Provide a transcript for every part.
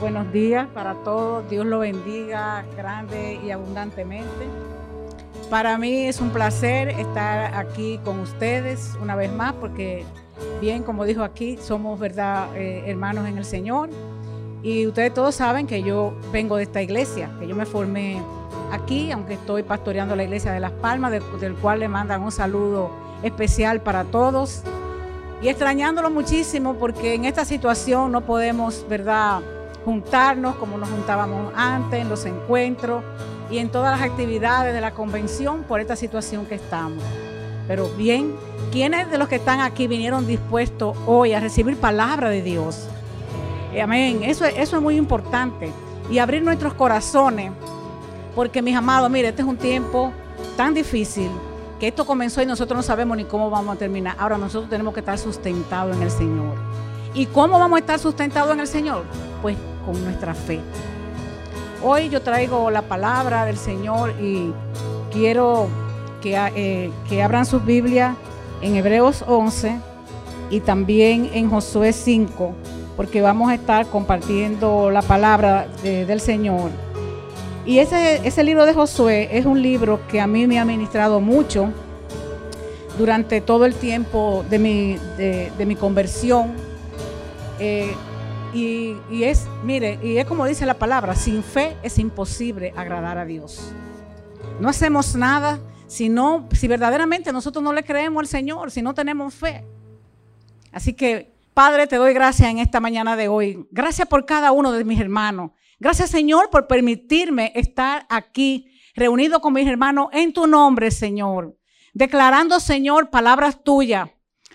Buenos días para todos. Dios lo bendiga grande y abundantemente. Para mí es un placer estar aquí con ustedes una vez más porque, bien, como dijo aquí, somos, ¿verdad?, eh, hermanos en el Señor. Y ustedes todos saben que yo vengo de esta iglesia, que yo me formé aquí, aunque estoy pastoreando la iglesia de Las Palmas, del cual le mandan un saludo especial para todos. Y extrañándolo muchísimo porque en esta situación no podemos, ¿verdad?, juntarnos como nos juntábamos antes en los encuentros y en todas las actividades de la convención por esta situación que estamos. Pero bien, ¿quiénes de los que están aquí vinieron dispuestos hoy a recibir palabra de Dios? Amén, eso, eso es muy importante. Y abrir nuestros corazones, porque mis amados, mire, este es un tiempo tan difícil que esto comenzó y nosotros no sabemos ni cómo vamos a terminar. Ahora nosotros tenemos que estar sustentados en el Señor. ¿Y cómo vamos a estar sustentados en el Señor? Pues con nuestra fe. Hoy yo traigo la palabra del Señor y quiero que, eh, que abran sus Biblias en Hebreos 11 y también en Josué 5, porque vamos a estar compartiendo la palabra del Señor. Y ese, ese libro de Josué es un libro que a mí me ha ministrado mucho durante todo el tiempo de mi, de, mi conversión. Eh, y, es, mire, y es como dice la palabra, sin fe es imposible agradar a Dios. No hacemos nada si, no, si verdaderamente nosotros no le creemos al Señor, si no tenemos fe. Así que, Padre, te doy gracias en esta mañana de hoy. Gracias por cada uno de mis hermanos. Gracias, Señor, por permitirme estar aquí reunido con mis hermanos en tu nombre, Señor. Declarando, Señor, palabras tuyas,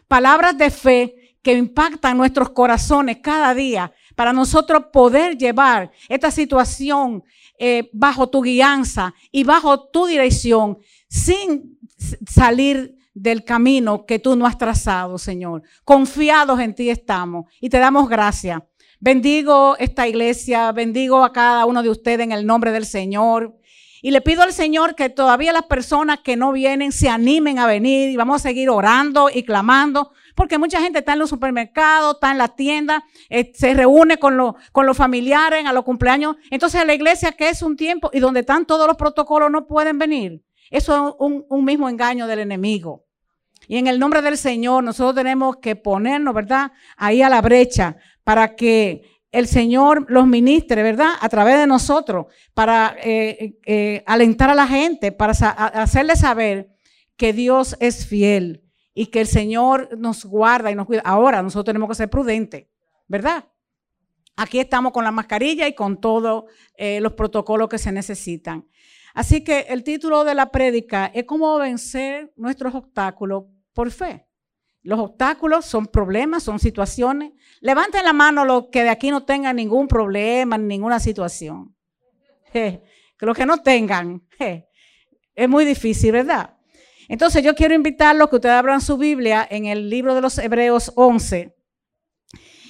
palabras de fe que impactan nuestros corazones cada día para nosotros poder llevar esta situación eh, bajo tu guianza y bajo tu dirección sin salir del camino que tú no has trazado, Señor. Confiados en ti estamos y te damos gracias. Bendigo esta iglesia, bendigo a cada uno de ustedes en el nombre del Señor. Y le pido al Señor que todavía las personas que no vienen se animen a venir y vamos a seguir orando y clamando porque mucha gente está en los supermercados, está en la tienda, eh, se reúne con, con los familiares a los cumpleaños. Entonces la iglesia que es un tiempo y donde están todos los protocolos no pueden venir. Eso es un, un mismo engaño del enemigo. Y en el nombre del Señor nosotros tenemos que ponernos, ¿verdad? Ahí a la brecha para que el Señor los ministre, ¿verdad? A través de nosotros, para eh, eh, alentar a la gente, para hacerle saber que Dios es fiel, y que el Señor nos guarda y nos cuida. Ahora nosotros tenemos que ser prudentes, ¿verdad? Aquí estamos con la mascarilla y con todos eh, los protocolos que se necesitan. Así que el título de la prédica es cómo vencer nuestros obstáculos por fe. Los obstáculos son problemas, son situaciones. Levanten la mano los que de aquí no tengan ningún problema, ninguna situación. que los que no tengan. es muy difícil, ¿verdad? Entonces yo quiero invitarlos que ustedes abran su Biblia en el libro de los Hebreos 11.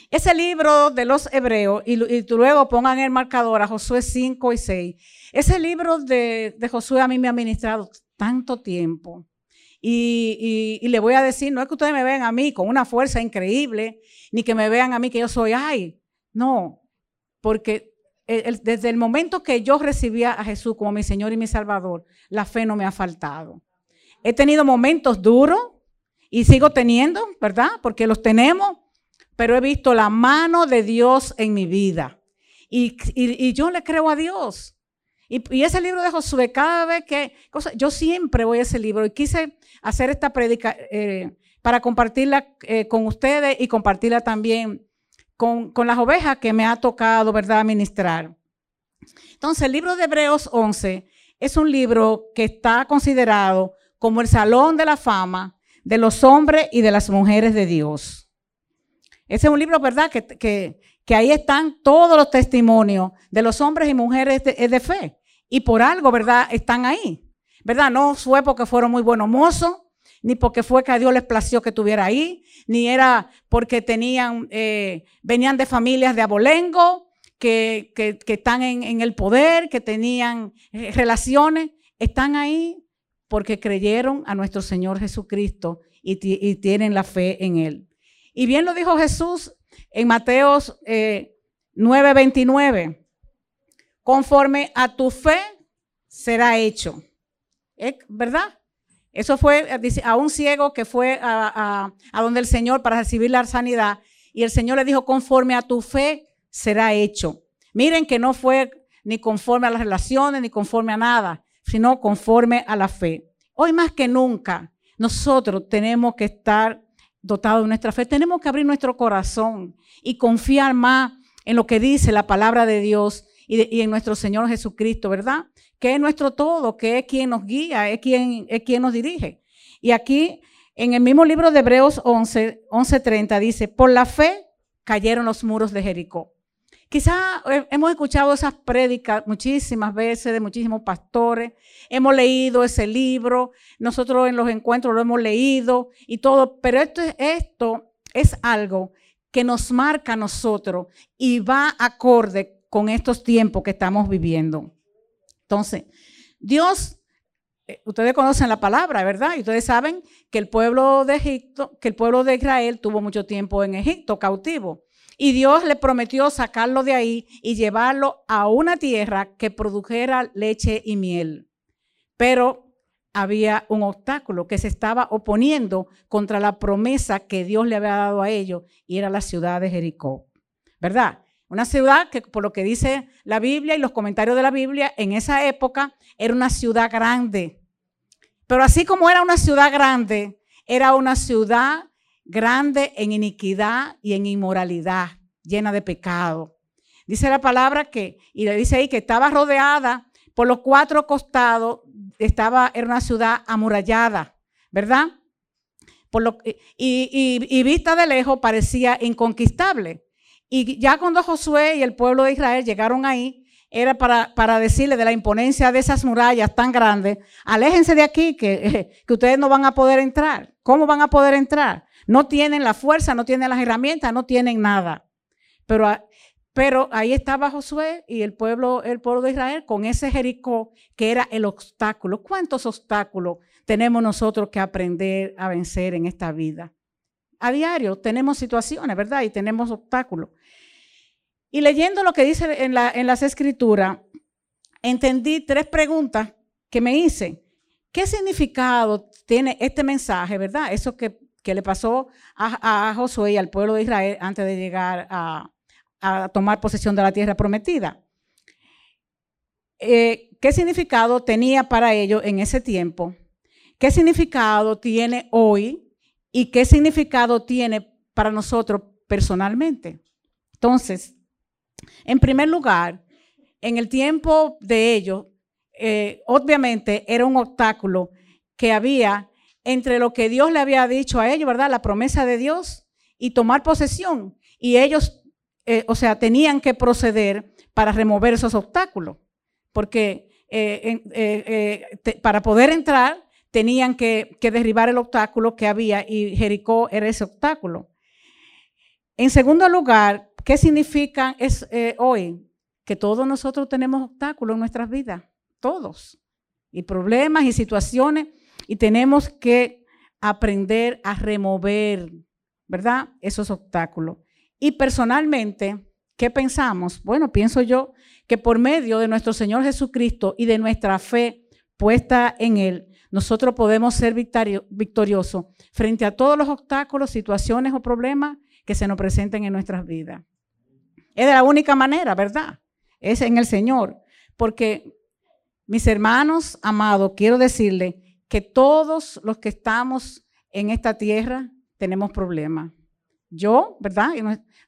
Ese libro de los Hebreos, y, luego pongan el marcador a Josué 5 y 6. Ese libro de, Josué a mí me ha ministrado tanto tiempo. Y, le voy a decir, no es que ustedes me vean a mí con una fuerza increíble, ni que me vean a mí que yo soy, ay, no, porque desde el momento que yo recibía a Jesús como mi Señor y mi Salvador, la fe no me ha faltado. He tenido momentos duros y sigo teniendo, ¿verdad? Porque los tenemos, pero he visto la mano de Dios en mi vida. Y, yo le creo a Dios. Y, ese libro de Josué, cada vez que, yo siempre voy a ese libro y quise hacer esta prédica eh, para compartirla eh, con ustedes y compartirla también con, con, las ovejas que me ha tocado, ¿verdad?, ministrar. Entonces, el libro de Hebreos 11 es un libro que está considerado como el salón de la fama de los hombres y de las mujeres de Dios. Ese es un libro, ¿verdad? Que, ahí están todos los testimonios de los hombres y mujeres de, fe. Y por algo, ¿verdad? Están ahí. ¿Verdad? No fue porque fueron muy buenos mozos, ni porque fue que a Dios les plació que estuviera ahí, ni era porque tenían, eh, venían de familias de abolengo, que, están en, el poder, que tenían eh, relaciones. Están ahí porque creyeron a nuestro Señor Jesucristo y, tienen la fe en Él. Y bien lo dijo Jesús en Mateo 9:29. Conforme a tu fe será hecho. ¿Verdad? Eso fue a un ciego que fue a, a, donde el Señor para recibir la sanidad y el Señor le dijo, conforme a tu fe será hecho. Miren que no fue ni conforme a las relaciones, ni conforme a nada, sino conforme a la fe. Hoy más que nunca, nosotros tenemos que estar dotados de nuestra fe, tenemos que abrir nuestro corazón y confiar más en lo que dice la palabra de Dios y, en nuestro Señor Jesucristo, ¿verdad? Que es nuestro todo, que es quien nos guía, es quien, es quien nos dirige. Y aquí, en el mismo libro de Hebreos 11, 11.30 dice, por la fe cayeron los muros de Jericó. Quizá hemos escuchado esas prédicas muchísimas veces de muchísimos pastores, hemos leído ese libro, nosotros en los encuentros lo hemos leído y todo, pero esto, esto es algo que nos marca a nosotros y va acorde con estos tiempos que estamos viviendo. Entonces, Dios, eh, ustedes conocen la palabra, ¿verdad? Y ustedes saben que el pueblo de Egipto, que el pueblo de Israel tuvo mucho tiempo en Egipto cautivo. Y Dios le prometió sacarlo de ahí y llevarlo a una tierra que produjera leche y miel. Pero había un obstáculo que se estaba oponiendo contra la promesa que Dios le había dado a ellos y era la ciudad de Jericó. ¿Verdad? Una ciudad que por lo que dice la Biblia y los comentarios de la Biblia, en esa época era una ciudad grande. Pero así como era una ciudad grande, era una ciudad grande en iniquidad y en inmoralidad, llena de pecado. Dice la palabra que, y le dice ahí que estaba rodeada por los cuatro costados, estaba, era una ciudad amurallada, ¿verdad? Por lo, y, y vista de lejos parecía inconquistable. Y ya cuando Josué y el pueblo de Israel llegaron ahí, era para, para, decirle de la imponencia de esas murallas tan grandes, aléjense de aquí, que, que ustedes no van a poder entrar. ¿Cómo van a poder entrar? No tienen la fuerza, no tienen las herramientas, no tienen nada. Pero, pero ahí estaba Josué y el pueblo, el pueblo de Israel con ese Jericó que era el obstáculo. ¿Cuántos obstáculos tenemos nosotros que aprender a vencer en esta vida? A diario tenemos situaciones, ¿verdad? Y tenemos obstáculos. Y leyendo lo que dice en, la, en las escrituras, entendí tres preguntas que me hice. ¿Qué significado tiene este mensaje, verdad? Eso que le pasó a, Josué y al pueblo de Israel antes de llegar a, tomar posesión de la tierra prometida. Eh, ¿Qué significado tenía para ellos en ese tiempo? ¿Qué significado tiene hoy? ¿Y qué significado tiene para nosotros personalmente? Entonces, en primer lugar, en el tiempo de ellos, eh, obviamente era un obstáculo que había entre lo que Dios le había dicho a ellos, ¿verdad? La promesa de Dios y tomar posesión. Y ellos, eh, o sea, tenían que proceder para remover esos obstáculos, porque eh, para poder entrar tenían que, derribar el obstáculo que había y Jericó era ese obstáculo. En segundo lugar, ¿qué significa es, hoy? Que todos nosotros tenemos obstáculos en nuestras vidas, todos, y problemas y situaciones y tenemos que aprender a remover, ¿verdad? Esos obstáculos. Y personalmente, ¿qué pensamos? Bueno, pienso yo que por medio de nuestro Señor Jesucristo y de nuestra fe puesta en Él, nosotros podemos ser victoriosos frente a todos los obstáculos, situaciones o problemas que se nos presenten en nuestras vidas. Es de la única manera, ¿verdad? Es en el Señor. Porque, mis hermanos amados, quiero decirles que todos los que estamos en esta tierra tenemos problemas. Yo, ¿verdad?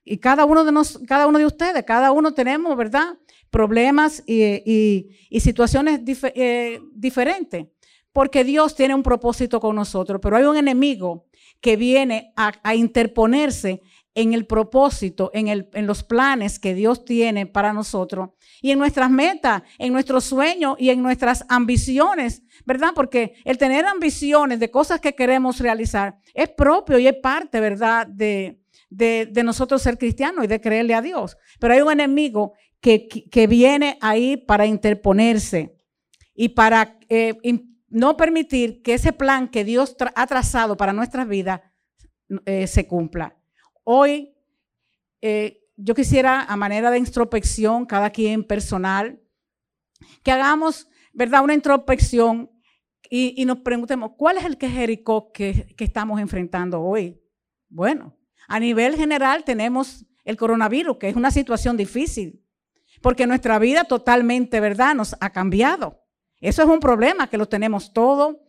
Y, cada uno de nos, cada uno de ustedes, cada uno tenemos, ¿verdad? Problemas y, situaciones eh, diferentes. Porque Dios tiene un propósito con nosotros, pero hay un enemigo que viene a interponerse en el propósito, en, el, en, los planes que Dios tiene para nosotros y en nuestras metas, en nuestros sueños y en nuestras ambiciones, ¿verdad? Porque el tener ambiciones de cosas que queremos realizar es propio y es parte, ¿verdad? De, de, nosotros ser cristianos y de creerle a Dios. Pero hay un enemigo que, que viene ahí para interponerse y para eh, no permitir que ese plan que Dios ha trazado para nuestras vidas eh, se cumpla. Hoy, eh, yo quisiera, a manera de introspección, cada quien personal, que hagamos, ¿verdad?, una introspección y, nos preguntemos, ¿cuál es el que Jericó que, que estamos enfrentando hoy? Bueno, a nivel general tenemos el coronavirus, que es una situación difícil, porque nuestra vida totalmente, ¿verdad?, nos ha cambiado. Eso es un problema que lo tenemos todo.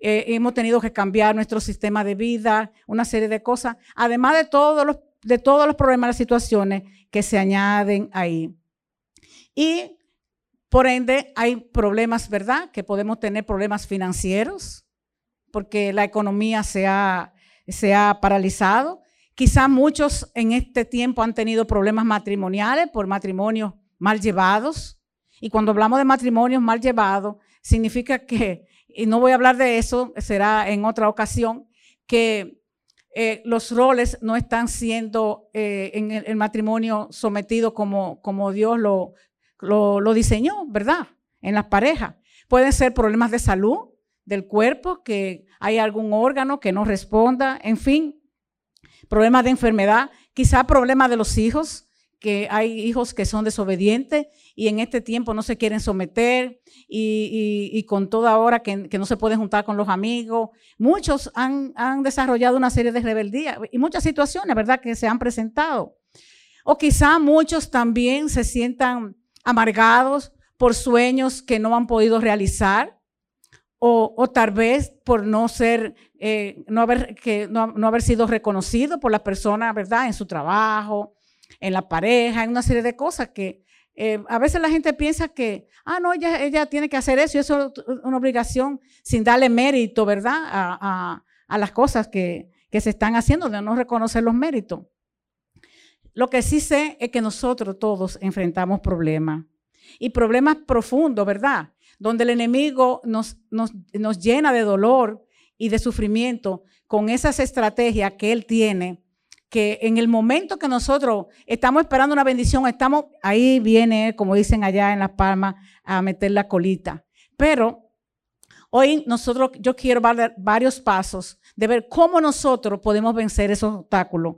Eh, hemos tenido que cambiar nuestro sistema de vida, una serie de cosas, además de todos los, de todos los problemas, las situaciones que se añaden ahí. Y por ende, hay problemas, ¿verdad? Que podemos tener problemas financieros, porque la economía se ha, se ha paralizado. Quizá muchos en este tiempo han tenido problemas matrimoniales por matrimonios mal llevados. Y cuando hablamos de matrimonios mal llevados, significa que, y no voy a hablar de eso, será en otra ocasión, que eh, los roles no están siendo eh, en el, matrimonio sometidos como, como Dios lo, lo, diseñó, ¿verdad? En las parejas. Pueden ser problemas de salud del cuerpo, que hay algún órgano que no responda, en fin, problemas de enfermedad, quizá problemas de los hijos, que hay hijos que son desobedientes y en este tiempo no se quieren someter y, con toda hora que, no se pueden juntar con los amigos. Muchos han, han, desarrollado una serie de rebeldías y muchas situaciones, ¿verdad?, que se han presentado. O quizá muchos también se sientan amargados por sueños que no han podido realizar o, tal vez por no ser, eh, no, haber, que, no, haber sido reconocido por las personas, ¿verdad? En su trabajo, en la pareja, en una serie de cosas que eh, a veces la gente piensa que, ah, no, ella, ella tiene que hacer eso y eso es una obligación sin darle mérito, ¿verdad? A, a las cosas que, que se están haciendo, de no reconocer los méritos. Lo que sí sé es que nosotros todos enfrentamos problemas y problemas profundos, ¿verdad? Donde el enemigo nos, nos, llena de dolor y de sufrimiento con esas estrategias que él tiene, que en el momento que nosotros estamos esperando una bendición, estamos, ahí viene, como dicen allá en Las Palmas, a meter la colita. Pero hoy nosotros, yo quiero dar varios pasos de ver cómo nosotros podemos vencer esos obstáculos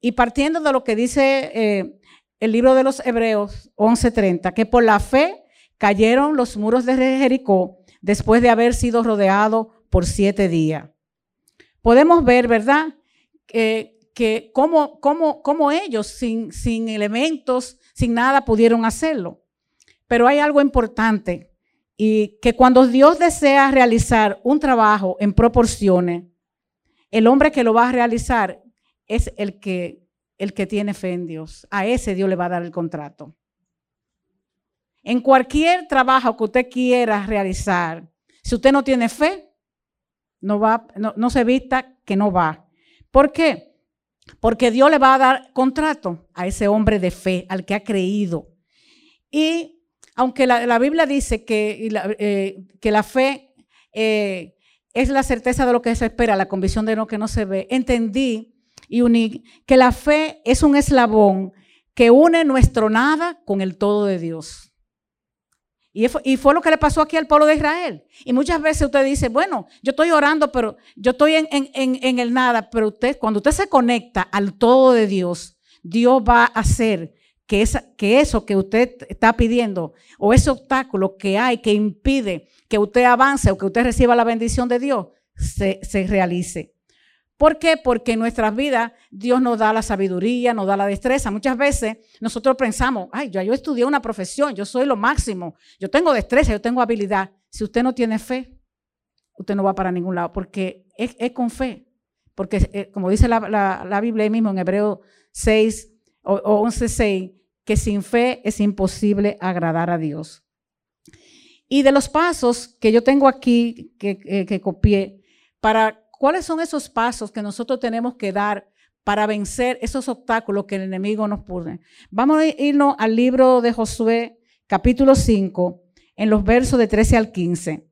y partiendo de lo que dice eh, el libro de los Hebreos 11:30, que por la fe cayeron los muros de Jericó después de haber sido rodeado por siete días. Podemos ver, ¿verdad? Que cómo, cómo, ellos sin, sin elementos, sin nada, pudieron hacerlo. Pero hay algo importante y que cuando Dios desea realizar un trabajo en proporciones, el hombre que lo va a realizar es el que, el que tiene fe en Dios. A ese Dios le va a dar el contrato. En cualquier trabajo que usted quiera realizar, si usted no tiene fe, no, va, no, se vista que no va. ¿Por qué? Porque Dios le va a dar contrato a ese hombre de fe, al que ha creído. Y aunque la, Biblia dice que, eh, que la fe eh, es la certeza de lo que se espera, la convicción de lo que no se ve, entendí y que la fe es un eslabón que une nuestro nada con el todo de Dios. Y fue, y fue, lo que le pasó aquí al pueblo de Israel. Y muchas veces usted dice, bueno, yo estoy orando, pero yo estoy en, en el nada, pero usted, cuando usted se conecta al todo de Dios, Dios va a hacer que, esa, que eso que usted está pidiendo o ese obstáculo que hay que impide que usted avance o que usted reciba la bendición de Dios, se, se realice. ¿Por qué? Porque en nuestras vidas Dios nos da la sabiduría, nos da la destreza. Muchas veces nosotros pensamos, ay, yo, yo estudié una profesión, yo soy lo máximo, yo tengo destreza, yo tengo habilidad. Si usted no tiene fe, usted no va para ningún lado, porque es, con fe. Porque eh, como dice la, la, Biblia mismo en Hebreo 6 o, 11, 6, que sin fe es imposible agradar a Dios. Y de los pasos que yo tengo aquí, que, eh, que copié, para ¿Cuáles son esos pasos que nosotros tenemos que dar para vencer esos obstáculos que el enemigo nos pone? Vamos a irnos al libro de Josué, capítulo 5, en los versos de 13 al 15.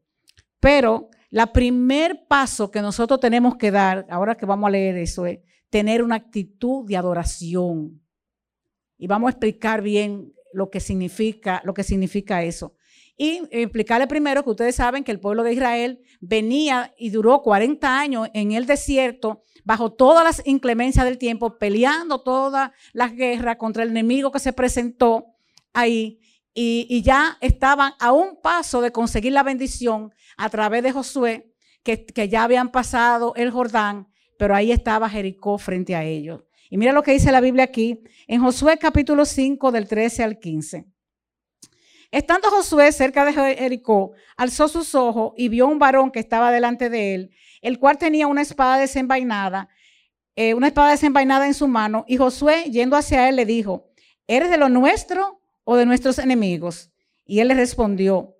Pero la primer paso que nosotros tenemos que dar, ahora que vamos a leer eso, es tener una actitud de adoración. Y vamos a explicar bien lo que significa, lo que significa eso. Y explicarle primero que ustedes saben que el pueblo de Israel venía y duró 40 años en el desierto, bajo todas las inclemencias del tiempo, peleando todas las guerras contra el enemigo que se presentó ahí. Y, ya estaban a un paso de conseguir la bendición a través de Josué, que, que ya habían pasado el Jordán, pero ahí estaba Jericó frente a ellos. Y mira lo que dice la Biblia aquí, en Josué capítulo 5 del 13 al 15. Estando Josué cerca de Jericó, alzó sus ojos y vio un varón que estaba delante de él, el cual tenía una espada desenvainada, eh, una espada desenvainada en su mano, y Josué, yendo hacia él, le dijo, ¿eres de lo nuestro o de nuestros enemigos? Y él le respondió,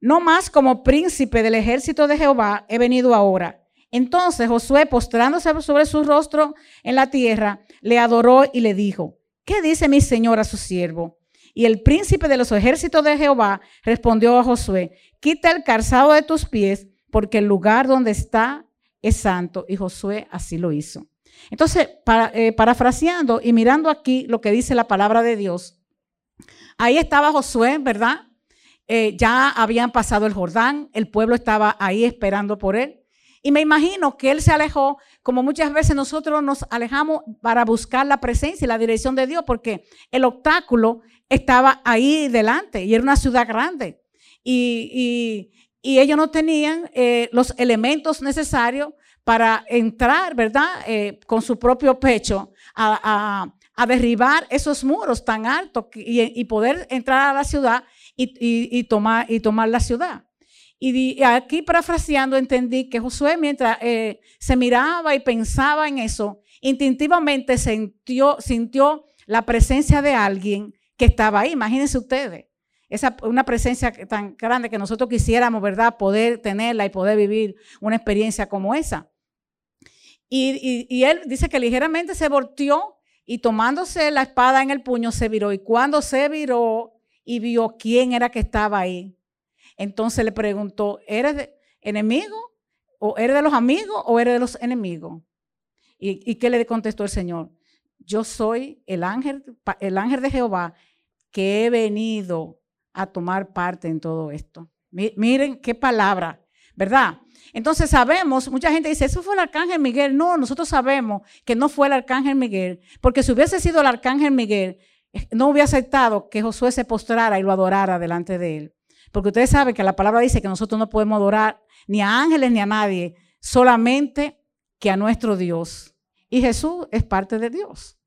no más como príncipe del ejército de Jehová he venido ahora. Entonces Josué, postrándose sobre su rostro en la tierra, le adoró y le dijo, ¿qué dice mi señor a su siervo? Y el príncipe de los ejércitos de Jehová respondió a Josué, quita el calzado de tus pies, porque el lugar donde está es santo. Y Josué así lo hizo. Entonces, eh, parafraseando y mirando aquí lo que dice la palabra de Dios, ahí estaba Josué, ¿verdad? Eh, ya habían pasado el Jordán, el pueblo estaba ahí esperando por él. Y me imagino que él se alejó, como muchas veces nosotros nos alejamos para buscar la presencia y la dirección de Dios, porque el obstáculo estaba ahí delante y era una ciudad grande. Y, ellos no tenían eh, los elementos necesarios para entrar, ¿verdad? Eh, con su propio pecho a, derribar esos muros tan altos y, poder entrar a la ciudad y, tomar, la ciudad. Y, aquí parafraseando entendí que Josué mientras eh, se miraba y pensaba en eso, instintivamente sintió la presencia de alguien que estaba ahí. Imagínense ustedes, esa, una presencia tan grande que nosotros quisiéramos, ¿verdad?, poder tenerla y poder vivir una experiencia como esa. Y, él dice que ligeramente se volteó y tomándose la espada en el puño se viró. Y cuando se viró y vio quién era que estaba ahí, entonces le preguntó, ¿eres de enemigo? ¿O eres de los amigos o eres de los enemigos? ¿Y, y qué le contestó el Señor? Yo soy el ángel, el ángel de Jehová que he venido a tomar parte en todo esto. Miren qué palabra, ¿verdad? Entonces sabemos, mucha gente dice, eso fue el arcángel Miguel. No, nosotros sabemos que no fue el arcángel Miguel, porque si hubiese sido el arcángel Miguel, eh, no hubiera aceptado que Josué se postrara y lo adorara delante de él. Porque ustedes saben que la palabra dice que nosotros no podemos adorar ni a ángeles ni a nadie, solamente que a nuestro Dios. Y Jesús es parte de Dios.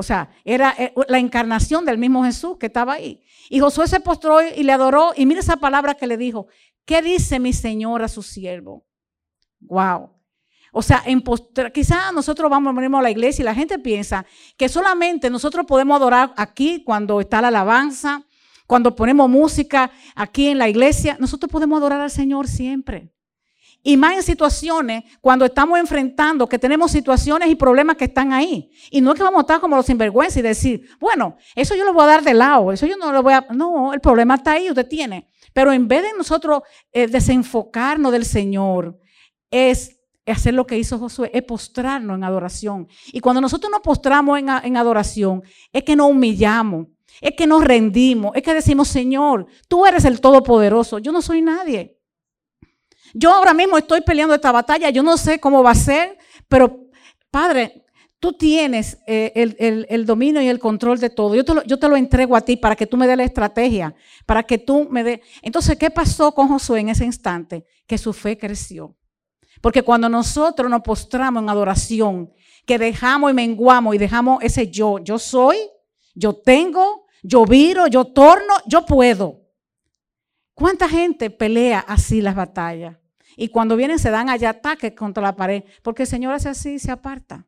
O sea, era eh, la encarnación del mismo Jesús que estaba ahí. Y Josué se postró y le adoró. Y mira esa palabra que le dijo. ¿Qué dice mi Señor a su siervo? Wow. O sea, quizás nosotros vamos a la iglesia y la gente piensa que solamente nosotros podemos adorar aquí cuando está la alabanza, cuando ponemos música aquí en la iglesia. Nosotros podemos adorar al Señor siempre. Y más en situaciones cuando estamos enfrentando, que tenemos situaciones y problemas que están ahí. Y no es que vamos a estar como los sinvergüenza y decir, bueno, eso yo lo voy a dar de lado, eso yo no lo voy a... No, el problema está ahí, usted tiene. Pero en vez de nosotros eh, desenfocarnos del Señor, es hacer lo que hizo Josué, es postrarnos en adoración. Y cuando nosotros nos postramos en, en adoración, es que nos humillamos, es que nos rendimos, es que decimos, Señor, tú eres el Todopoderoso, yo no soy nadie. Yo ahora mismo estoy peleando esta batalla, yo no sé cómo va a ser, pero Padre, tú tienes eh, el, dominio y el control de todo. Yo te, lo, entrego a ti para que tú me des la estrategia, para que tú me des... Entonces, ¿qué pasó con Josué en ese instante? Que su fe creció. Porque cuando nosotros nos postramos en adoración, que dejamos y menguamos y dejamos ese yo, yo soy, yo tengo, yo viro, yo torno, yo puedo. ¿Cuánta gente pelea así las batallas? Y cuando vienen se dan allá ataques contra la pared, porque el Señor hace así y se aparta.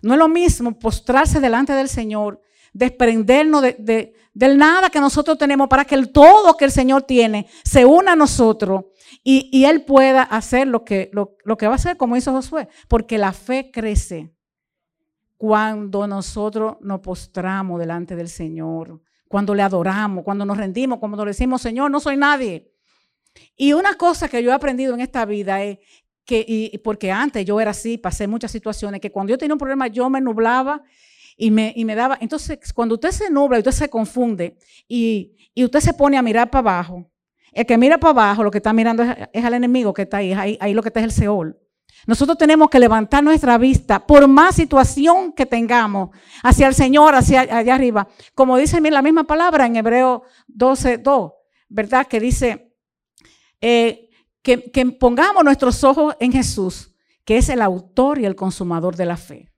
No es lo mismo postrarse delante del Señor, desprendernos de, del nada que nosotros tenemos para que el todo que el Señor tiene se una a nosotros y, Él pueda hacer lo que, lo, lo que va a hacer como hizo Josué, porque la fe crece cuando nosotros nos postramos delante del Señor, cuando le adoramos, cuando nos rendimos, cuando le decimos, Señor, no soy nadie. Y una cosa que yo he aprendido en esta vida es que, y, porque antes yo era así, pasé muchas situaciones, que cuando yo tenía un problema yo me nublaba y me, y me daba, entonces cuando usted se nubla y usted se confunde y, y usted se pone a mirar para abajo, El que mira para abajo, lo que está mirando es, al enemigo que está ahí, ahí, ahí lo que está es el Seol. Nosotros tenemos que levantar nuestra vista por más situación que tengamos hacia el Señor, hacia allá arriba. Como dice la misma palabra en Hebreo 12, 2, ¿verdad? Que dice eh, que, pongamos nuestros ojos en Jesús, que es el autor y el consumador de la fe.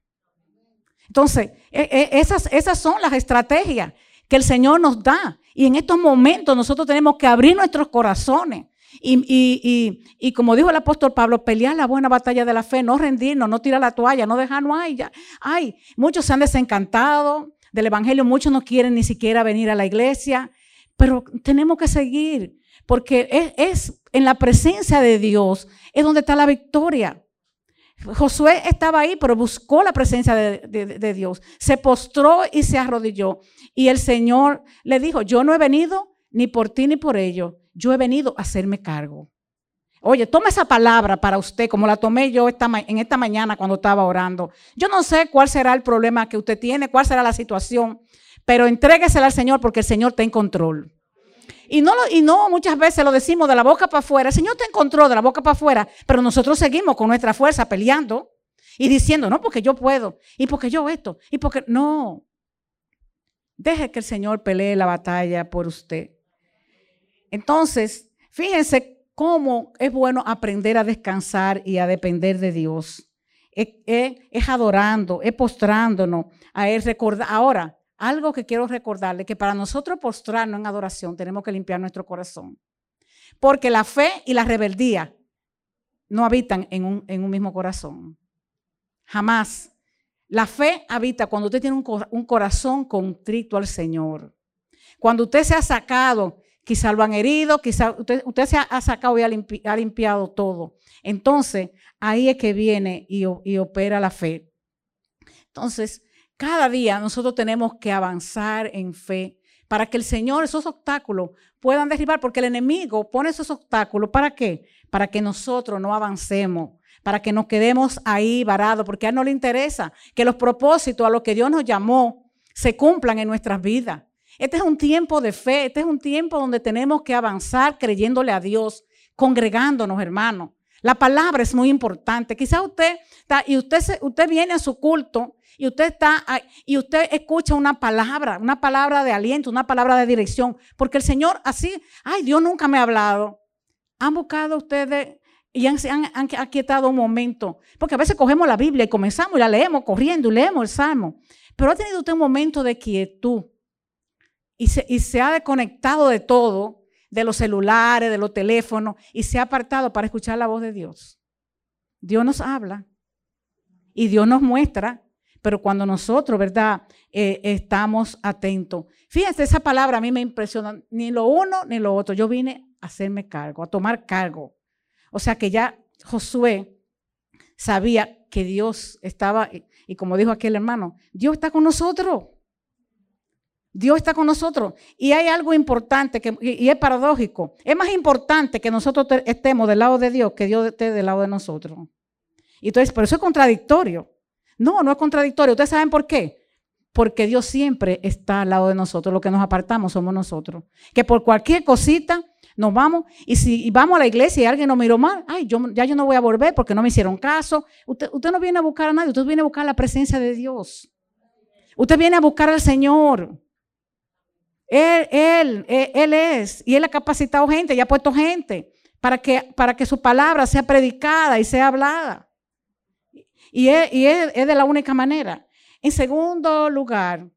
Entonces, e, e, esas, esas son las estrategias que el Señor nos da. Y en estos momentos nosotros tenemos que abrir nuestros corazones. Y, como dijo el apóstol Pablo, pelear la buena batalla de la fe, no rendirnos, no tirar la toalla, no dejarnos ahí. Ya. Ay, muchos se han desencantado del Evangelio, muchos no quieren ni siquiera venir a la iglesia, pero tenemos que seguir, porque es, en la presencia de Dios, es donde está la victoria. Josué estaba ahí, pero buscó la presencia de, Dios. Se postró y se arrodilló. Y el Señor le dijo, yo no he venido ni por ti ni por ello. Yo he venido a hacerme cargo. Oye, toma esa palabra para usted, como la tomé yo esta, en esta mañana cuando estaba orando. Yo no sé cuál será el problema que usted tiene, cuál será la situación, pero entréguesela al Señor porque el Señor está en control. Y no, y no muchas veces lo decimos de la boca para afuera. El Señor te encontró de la boca para afuera, pero nosotros seguimos con nuestra fuerza peleando y diciendo, no, porque yo puedo, y porque yo esto, y porque no. Deje que el Señor pelee la batalla por usted. Entonces, fíjense cómo es bueno aprender a descansar y a depender de Dios. Es, adorando, es postrándonos a Él. Recordar. Ahora, algo que quiero recordarle, que para nosotros postrarnos en adoración tenemos que limpiar nuestro corazón. Porque la fe y la rebeldía no habitan en un, mismo corazón. Jamás. La fe habita cuando usted tiene un, corazón contrito al Señor. Cuando usted se ha sacado, quizá lo han herido, quizá usted, se ha, sacado y ha, limpiado todo. Entonces, ahí es que viene y opera la fe. Entonces, cada día nosotros tenemos que avanzar en fe para que el Señor esos obstáculos puedan derribar, porque el enemigo pone esos obstáculos, ¿para qué? Para que nosotros no avancemos, para que nos quedemos ahí varados, porque a él no le interesa que los propósitos a los que Dios nos llamó se cumplan en nuestras vidas. Este es un tiempo de fe, este es un tiempo donde tenemos que avanzar creyéndole a Dios, congregándonos, hermanos. La palabra es muy importante. Quizá usted está, y usted, usted viene a su culto y usted está y usted escucha una palabra, una palabra de aliento, una palabra de dirección, porque el Señor así, ay, Dios nunca me ha hablado. Han buscado ustedes y han, han, aquietado un momento, porque a veces cogemos la Biblia y comenzamos y la leemos corriendo y leemos el Salmo, pero ha tenido usted un momento de quietud y se, y se ha desconectado de todo, de los celulares, de los teléfonos, y se ha apartado para escuchar la voz de Dios. Dios nos habla y Dios nos muestra pero cuando nosotros, ¿verdad? Eh, estamos atentos. Fíjense, esa palabra a mí me impresiona, ni lo uno ni lo otro. Yo vine a hacerme cargo, a tomar cargo. O sea que ya Josué sabía que Dios estaba, y como dijo aquel hermano, Dios está con nosotros. Dios está con nosotros. Y hay algo importante que, y es paradójico. Es más importante que nosotros estemos del lado de Dios que Dios esté del lado de nosotros. Y entonces, por eso es contradictorio. No, no es contradictorio. ¿Ustedes saben por qué? Porque Dios siempre está al lado de nosotros. Lo que nos apartamos somos nosotros. Que por cualquier cosita nos vamos. Y si vamos a la iglesia y alguien nos miró mal, ay, yo, ya yo no voy a volver porque no me hicieron caso. Usted, no viene a buscar a nadie, usted viene a buscar la presencia de Dios. Usted viene a buscar al Señor. Él, él, él, es. Y Él ha capacitado gente y ha puesto gente para que, para que su palabra sea predicada y sea hablada. Y, es, de la única manera. En segundo lugar,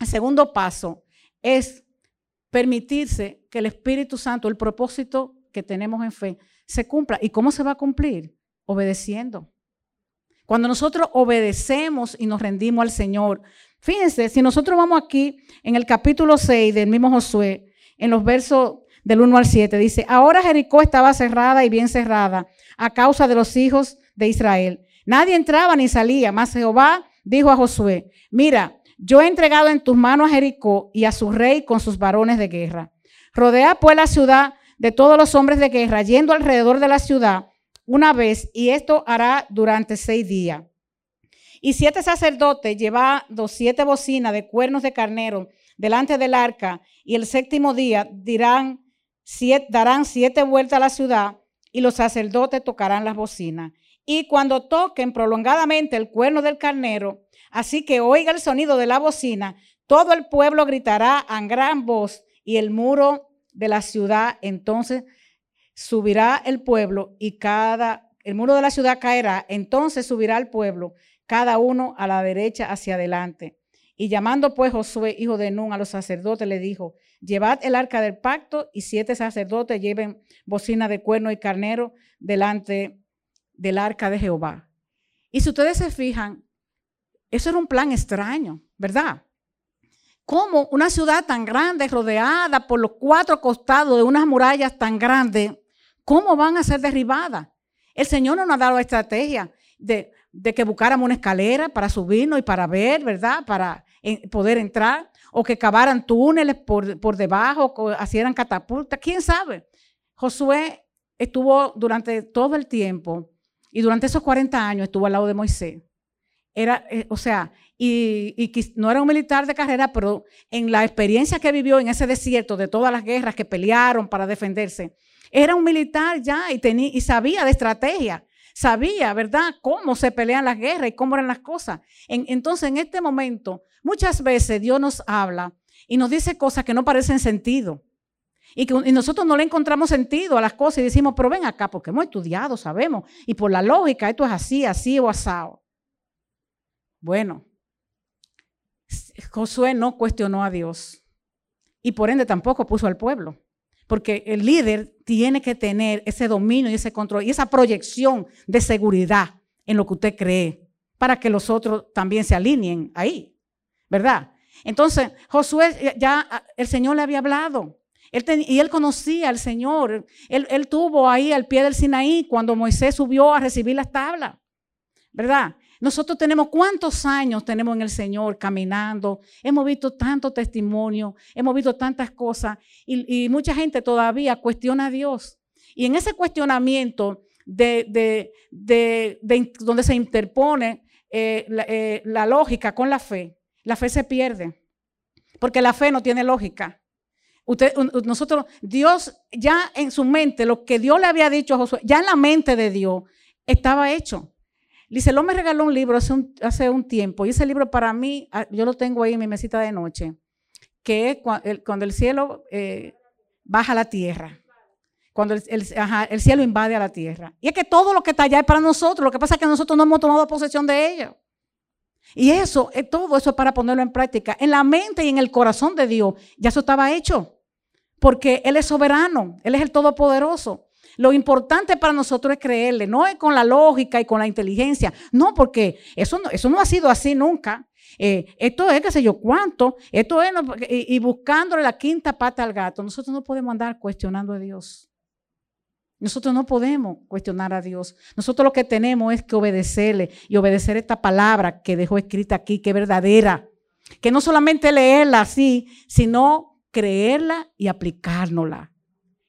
el segundo paso es permitirse que el Espíritu Santo, el propósito que tenemos en fe, se cumpla. ¿Y cómo se va a cumplir? Obedeciendo. Cuando nosotros obedecemos y nos rendimos al Señor. Fíjense, si nosotros vamos aquí en el capítulo 6 del mismo Josué, en los versos del 1 al 7, dice, ahora Jericó estaba cerrada y bien cerrada a causa de los hijos de Israel. Nadie entraba ni salía, mas Jehová dijo a Josué, mira, yo he entregado en tus manos a Jericó y a su rey con sus varones de guerra. Rodea pues la ciudad de todos los hombres de guerra, yendo alrededor de la ciudad una vez, y esto hará durante seis días. Y siete sacerdotes llevando siete bocinas de cuernos de carnero delante del arca, y el séptimo día dirán darán siete vueltas a la ciudad y los sacerdotes tocarán las bocinas. Y cuando toquen prolongadamente el cuerno del carnero, así que oiga el sonido de la bocina, todo el pueblo gritará a gran voz y el muro de la ciudad entonces subirá el pueblo y cada, el muro de la ciudad caerá, entonces subirá el pueblo, cada uno a la derecha hacia adelante. Y llamando pues Josué, hijo de Nun, a los sacerdotes, le dijo, llevad el arca del pacto y siete sacerdotes lleven bocina de cuerno y carnero delante del arca de Jehová. Y si ustedes se fijan, eso era un plan extraño, ¿verdad? Como una ciudad tan grande, rodeada por los cuatro costados de unas murallas tan grandes, ¿cómo van a ser derribadas? El Señor no nos ha dado estrategia de, que buscáramos una escalera para subirnos y para ver, ¿verdad? Para poder entrar, o que cavaran túneles por, por debajo, o hicieran catapultas, quién sabe. Josué estuvo durante todo el tiempo y durante esos 40 años estuvo al lado de Moisés. Era, eh, o sea, y, no era un militar de carrera, pero en la experiencia que vivió en ese desierto de todas las guerras que pelearon para defenderse, era un militar ya y, y sabía de estrategia sabía, ¿verdad?, cómo se pelean las guerras y cómo eran las cosas. entonces, en este momento, muchas veces Dios nos habla y nos dice cosas que no parecen sentido. Y, que, nosotros no le encontramos sentido a las cosas y decimos, pero ven acá, porque hemos estudiado, sabemos. Y por la lógica, esto es así, así o asado. Bueno, Josué no cuestionó a Dios y por ende tampoco puso al pueblo. Porque el líder tiene que tener ese dominio y ese control y esa proyección de seguridad en lo que usted cree para que los otros también se alineen ahí, ¿verdad? Entonces, Josué ya el Señor le había hablado. Él y él conocía al Señor. Él, tuvo ahí al pie del Sinaí cuando Moisés subió a recibir las tablas, ¿verdad? Nosotros tenemos cuántos años tenemos en el Señor caminando, hemos visto tanto testimonio, hemos visto tantas cosas y, mucha gente todavía cuestiona a Dios. Y en ese cuestionamiento de, donde se interpone eh, eh, la, lógica con la fe, la fe se pierde, porque la fe no tiene lógica. Usted, nosotros, Dios ya en su mente, lo que Dios le había dicho a Josué, ya en la mente de Dios estaba hecho. Liceló me regaló un libro hace un, hace un tiempo y ese libro para mí, ah, yo lo tengo ahí en mi mesita de noche, que es cuando el cielo eh, baja a la tierra, cuando el, cielo invade a la tierra. Y es que todo lo que está allá es para nosotros, lo que pasa es que nosotros no hemos tomado posesión de ello. Y eso, eh, todo eso es para ponerlo en práctica. En la mente y en el corazón de Dios, ya eso estaba hecho. Porque Él es soberano, Él es el Todopoderoso. Lo importante para nosotros es creerle, no es con la lógica y con la inteligencia, no, porque eso no, eso no ha sido así nunca. Eh, esto es, qué sé yo, cuánto, esto es, y, y buscándole la quinta pata al gato. Nosotros no podemos andar cuestionando a Dios. Nosotros no podemos cuestionar a Dios. Nosotros lo que tenemos es que obedecerle y obedecer esta palabra que dejó escrita aquí, que es verdadera. Que no solamente leerla así, sino creerla y aplicárnosla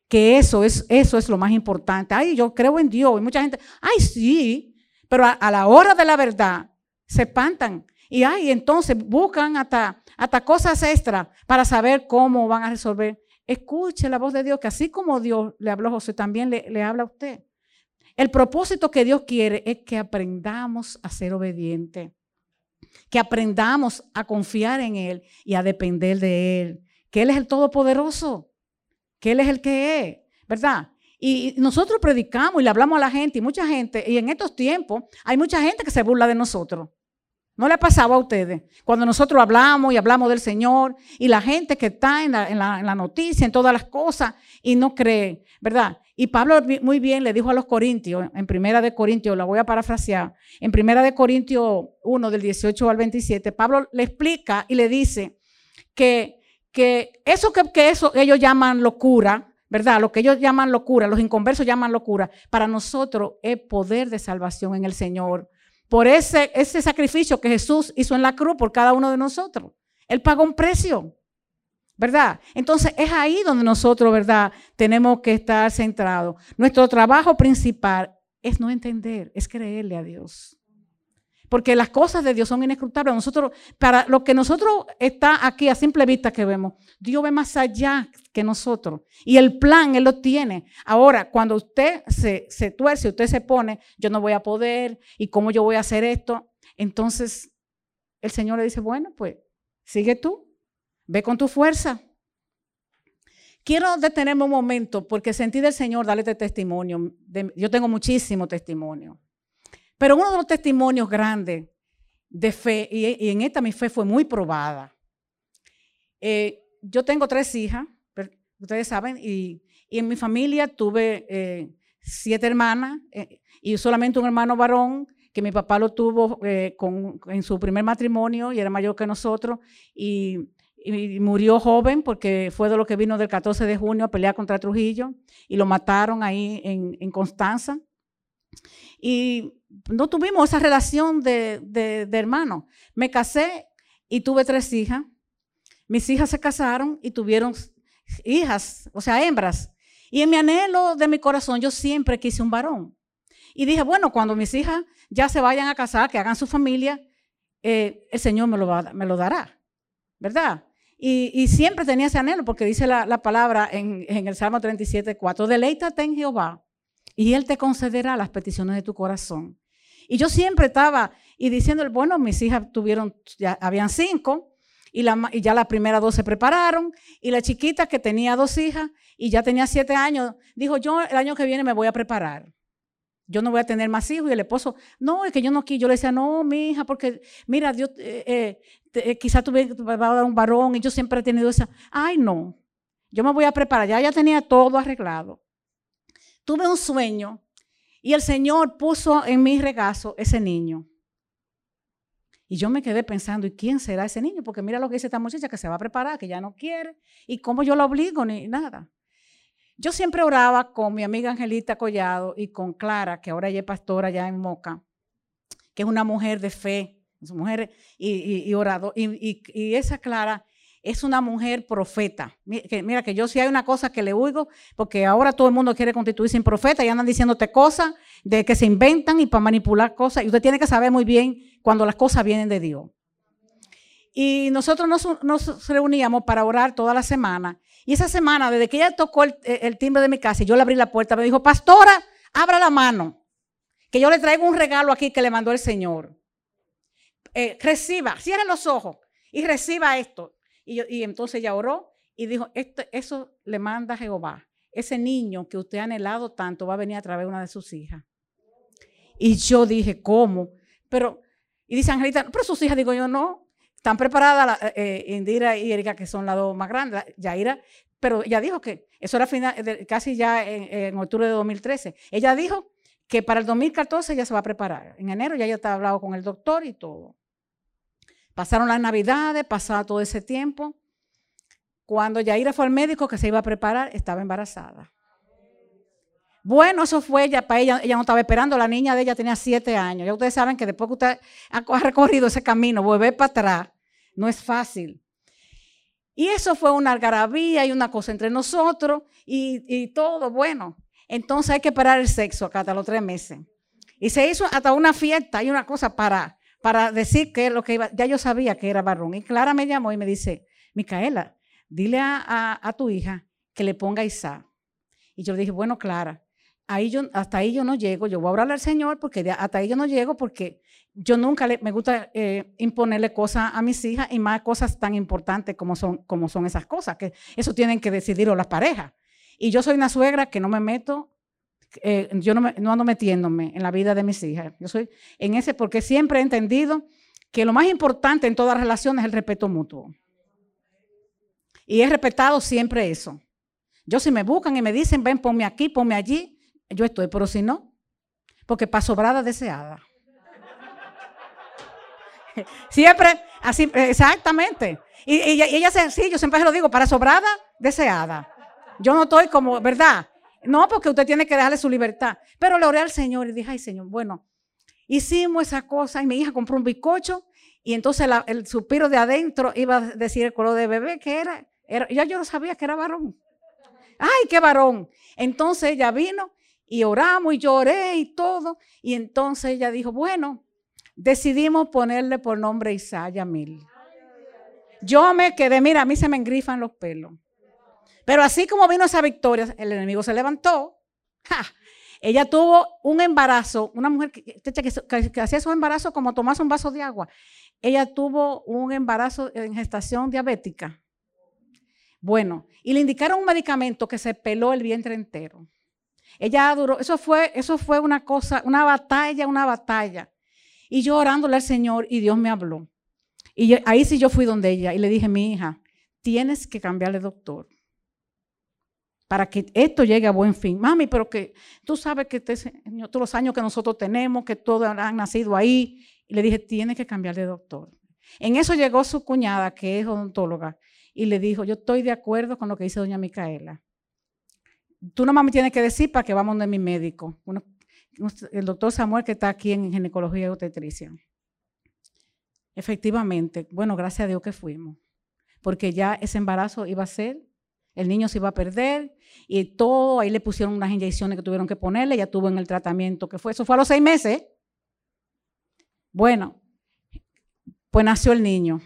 que eso es, eso es lo más importante. Ay, yo creo en Dios. Y mucha gente, ay, sí, pero a, la hora de la verdad se espantan. Y ay, entonces buscan hasta, hasta cosas extras para saber cómo van a resolver. Escuche la voz de Dios, que así como Dios le habló a José, también le, le habla a usted. El propósito que Dios quiere es que aprendamos a ser obedientes, que aprendamos a confiar en Él y a depender de Él, que Él es el Todopoderoso que Él es el que es, ¿verdad? Y nosotros predicamos y le hablamos a la gente y mucha gente, y en estos tiempos hay mucha gente que se burla de nosotros. ¿No le ha pasado a ustedes? Cuando nosotros hablamos y hablamos del Señor y la gente que está en la, noticia, en todas las cosas y no cree, ¿verdad? Y Pablo muy bien le dijo a los corintios, en primera de Corintios, la voy a parafrasear, en primera de Corintios 1 del 18 al 27, Pablo le explica y le dice que que eso que, eso ellos llaman locura, ¿verdad? Lo que ellos llaman locura, los inconversos llaman locura, para nosotros es poder de salvación en el Señor. Por ese, ese sacrificio que Jesús hizo en la cruz por cada uno de nosotros. Él pagó un precio, ¿verdad? Entonces es ahí donde nosotros, ¿verdad? Tenemos que estar centrados. Nuestro trabajo principal es no entender, es creerle a Dios. Porque las cosas de Dios son inescrutables. Nosotros, para lo que nosotros está aquí a simple vista que vemos, Dios ve más allá que nosotros. Y el plan Él lo tiene. Ahora, cuando usted se, se tuerce, usted se pone, yo no voy a poder, y cómo yo voy a hacer esto, entonces el Señor le dice, bueno, pues sigue tú, ve con tu fuerza. Quiero detenerme un momento porque sentí del Señor darle este testimonio. yo tengo muchísimo testimonio. Pero uno de los testimonios grandes de fe, y, en esta mi fe fue muy probada. Eh, yo tengo tres hijas, ustedes saben, y, en mi familia tuve eh, siete hermanas eh, y solamente un hermano varón que mi papá lo tuvo en su primer matrimonio y era mayor que nosotros y, murió joven porque fue de lo que vino del 14 de junio a pelear contra Trujillo y lo mataron ahí en, en Constanza. Y no tuvimos esa relación de, de, hermanos. Me casé y tuve tres hijas. Mis hijas se casaron y tuvieron hijas, o sea, hembras. Y en mi anhelo de mi corazón yo siempre quise un varón. Y dije, bueno, cuando mis hijas ya se vayan a casar, que hagan su familia, eh, el Señor me lo, me lo dará, ¿verdad? Y, siempre tenía ese anhelo, porque dice la, palabra en, en, el Salmo 37, 4, deleítate en Jehová y Él te concederá las peticiones de tu corazón. Y yo siempre estaba y diciendo, bueno, mis hijas tuvieron, ya habían cinco, y, ya las primeras dos se prepararon, y la chiquita que tenía dos hijas y ya tenía siete años, dijo, yo el año que viene me voy a preparar. Yo no voy a tener más hijos. Y el esposo, no, es que yo no quiero. Yo le decía, no, mi hija, porque mira, Dios, eh, eh, eh quizás tú vas a dar un varón y yo siempre he tenido esa. Ay, no, yo me voy a preparar. Ya ya tenía todo arreglado tuve un sueño y el Señor puso en mi regazo ese niño. Y yo me quedé pensando, ¿y quién será ese niño? Porque mira lo que dice esta muchacha, que se va a preparar, que ya no quiere, y cómo yo la obligo, ni nada. Yo siempre oraba con mi amiga Angelita Collado y con Clara, que ahora ella es pastora ya en Moca, que es una mujer de fe, mujer y. Y, y, esa Clara es una mujer profeta. Mira que yo sí hay una cosa que le oigo, porque ahora todo el mundo quiere constituirse en profeta y andan diciéndote cosas de que se inventan y para manipular cosas. Y usted tiene que saber muy bien cuando las cosas vienen de Dios. Y nosotros nos, reuníamos para orar toda la semana. Y esa semana, desde que ella tocó el, timbre de mi casa y yo le abrí la puerta, me dijo, pastora, abra la mano, que yo le traigo un regalo aquí que le mandó el Señor. Eh, reciba, cierre los ojos y reciba esto. Y, entonces ella oró y dijo, esto, eso le manda Jehová. Ese niño que usted ha anhelado tanto va a venir a través de una de sus hijas. Y yo dije, ¿cómo? Pero, y dice Angelita, pero sus hijas, digo yo, no, están preparadas, eh, Indira y Erika, que son las dos más grandes, Yaira, pero ella dijo que, eso era final, casi ya en, octubre de 2013, ella dijo que para el 2014 ya se va a preparar. En enero ya ella estaba hablando con el doctor y todo. Pasaron las navidades, pasaba todo ese tiempo. Cuando Yaira fue al médico que se iba a preparar, estaba embarazada. Bueno, eso fue ella, para ella, ella no estaba esperando, la niña de ella tenía siete años. Ya ustedes saben que después que usted ha recorrido ese camino, volver para atrás, no es fácil. Y eso fue una algarabía y una cosa entre nosotros y, y todo, bueno. Entonces hay que parar el sexo acá hasta los tres meses. Y se hizo hasta una fiesta y una cosa para para decir que lo que iba, ya yo sabía que era varón. Y Clara me llamó y me dice, Micaela, dile a, tu hija que le ponga Isaac. Y yo le dije, bueno, Clara, ahí yo, hasta ahí yo no llego, yo voy a orar al Señor porque hasta ahí yo no llego porque yo nunca le, me gusta eh, imponerle cosas a mis hijas y más cosas tan importantes como son, como son esas cosas, que eso tienen que decidirlo las parejas. Y yo soy una suegra que no me meto eh, yo no, no, ando metiéndome en la vida de mis hijas. Yo soy en ese porque siempre he entendido que lo más importante en todas relaciones es el respeto mutuo. Y he respetado siempre eso. Yo si me buscan y me dicen, ven, ponme aquí, ponme allí, yo estoy, pero si no, porque para sobrada deseada. siempre, así, exactamente. Y, y, ella, sí, yo siempre se lo digo, para sobrada deseada. Yo no estoy como, ¿verdad? No, porque usted tiene que dejarle su libertad. Pero le oré al Señor y dije, ay Señor, bueno, hicimos esa cosa y mi hija compró un bizcocho y entonces el suspiro de adentro iba a decir el color de bebé que era, ya yo no sabía que era varón. Ay, qué varón. Entonces ella vino y oramos y lloré y todo. Y entonces ella dijo, bueno, decidimos ponerle por nombre Isaya Mil. Yo me quedé, mira, a mí se me engrifan los pelos. Pero así como vino esa victoria, el enemigo se levantó. Ella tuvo un embarazo, una mujer que, que, hacía esos embarazos como tomarse un vaso de agua. Ella tuvo un embarazo en gestación diabética. Bueno, y le indicaron un medicamento que se peló el vientre entero. Ella duró, eso fue, eso fue una cosa, una batalla, una batalla. Y yo orándole al Señor y Dios me habló. Y ahí sí yo fui donde ella y le dije, mi hija, tienes que cambiarle doctor para que esto llegue a buen fin. Mami, pero que tú sabes que todos los años que nosotros tenemos, que todos han nacido ahí. Y le dije, tiene que cambiarle doctor. En eso llegó su cuñada, que es odontóloga, y le dijo, yo estoy de acuerdo con lo que dice doña Micaela tú nomás me tienes que decir para que vamos de mi médico. el doctor Samuel que está aquí en ginecología y obstetricia. Efectivamente, bueno, gracias a Dios que fuimos, porque ya ese embarazo iba a ser, el niño se iba a perder y todo, ahí le pusieron unas inyecciones que tuvieron que ponerle, ya tuvo en el tratamiento que fue, eso fue a los seis meses. Bueno, pues nació el niño.